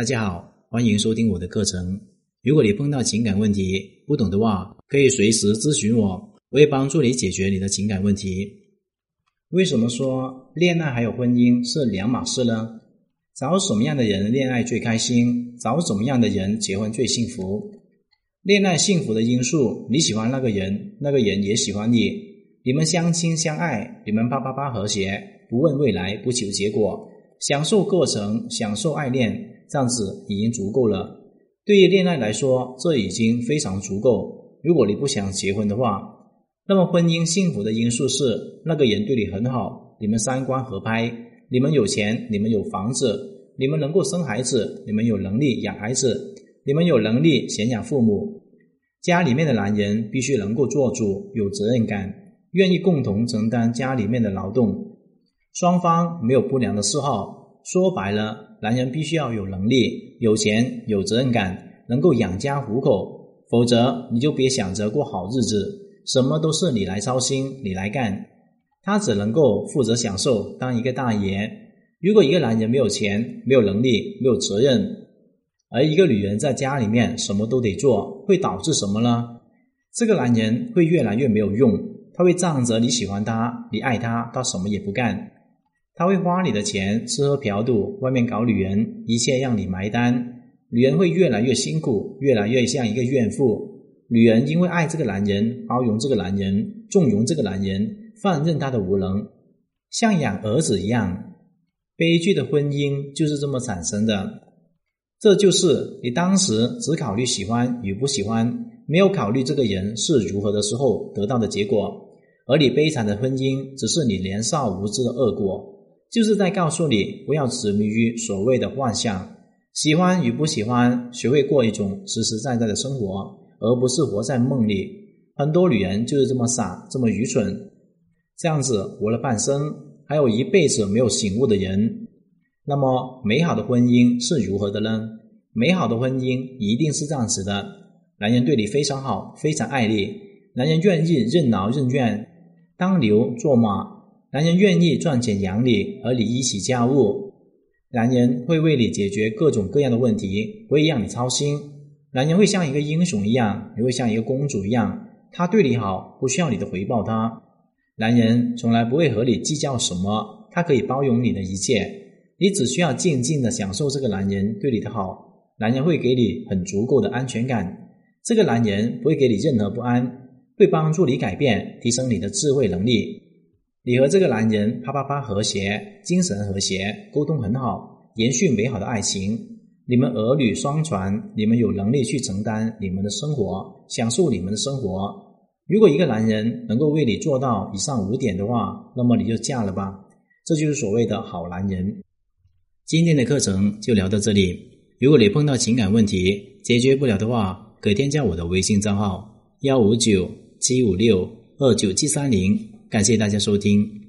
大家好，欢迎收听我的课程。如果你碰到情感问题不懂的话，可以随时咨询我，我会帮助你解决你的情感问题。为什么说恋爱还有婚姻是两码事呢？找什么样的人恋爱最开心？找什么样的人结婚最幸福？恋爱幸福的因素，你喜欢那个人，那个人也喜欢你，你们相亲相爱，你们啪啪啪和谐，不问未来，不求结果，享受过程，享受爱恋。这样子已经足够了。对于恋爱来说，这已经非常足够。如果你不想结婚的话，那么婚姻幸福的因素是那个人对你很好，你们三观合拍，你们有钱，你们有房子，你们能够生孩子，你们有能力养孩子，你们有能力贤养父母。家里面的男人必须能够做主，有责任感，愿意共同承担家里面的劳动，双方没有不良的嗜好。说白了。男人必须要有能力、有钱、有责任感，能够养家糊口，否则你就别想着过好日子。什么都是你来操心，你来干，他只能够负责享受，当一个大爷。如果一个男人没有钱、没有能力、没有责任，而一个女人在家里面什么都得做，会导致什么呢？这个男人会越来越没有用，他会仗着你喜欢他、你爱他，他什么也不干。他会花你的钱，吃喝嫖赌，外面搞女人，一切让你埋单。女人会越来越辛苦，越来越像一个怨妇。女人因为爱这个男人，包容这个男人，纵容这个男人，放任他的无能，像养儿子一样。悲剧的婚姻就是这么产生的。这就是你当时只考虑喜欢与不喜欢，没有考虑这个人是如何的时候得到的结果。而你悲惨的婚姻，只是你年少无知的恶果。就是在告诉你，不要执迷于所谓的幻象，喜欢与不喜欢，学会过一种实实在在的生活，而不是活在梦里。很多女人就是这么傻，这么愚蠢，这样子活了半生，还有一辈子没有醒悟的人。那么，美好的婚姻是如何的呢？美好的婚姻一定是这样子的：男人对你非常好，非常爱你，男人愿意任劳任怨，当牛做马。男人愿意赚钱养你，和你一起家务。男人会为你解决各种各样的问题，不会让你操心。男人会像一个英雄一样，你会像一个公主一样，他对你好，不需要你的回报。他，男人从来不会和你计较什么，他可以包容你的一切，你只需要静静的享受这个男人对你的好。男人会给你很足够的安全感，这个男人不会给你任何不安，会帮助你改变，提升你的智慧能力。你和这个男人啪啪啪和谐，精神和谐，沟通很好，延续美好的爱情。你们儿女双全，你们有能力去承担你们的生活，享受你们的生活。如果一个男人能够为你做到以上五点的话，那么你就嫁了吧，这就是所谓的好男人。今天的课程就聊到这里。如果你碰到情感问题解决不了的话，可添加我的微信账号：幺五九七五六二九七三零。感谢大家收听。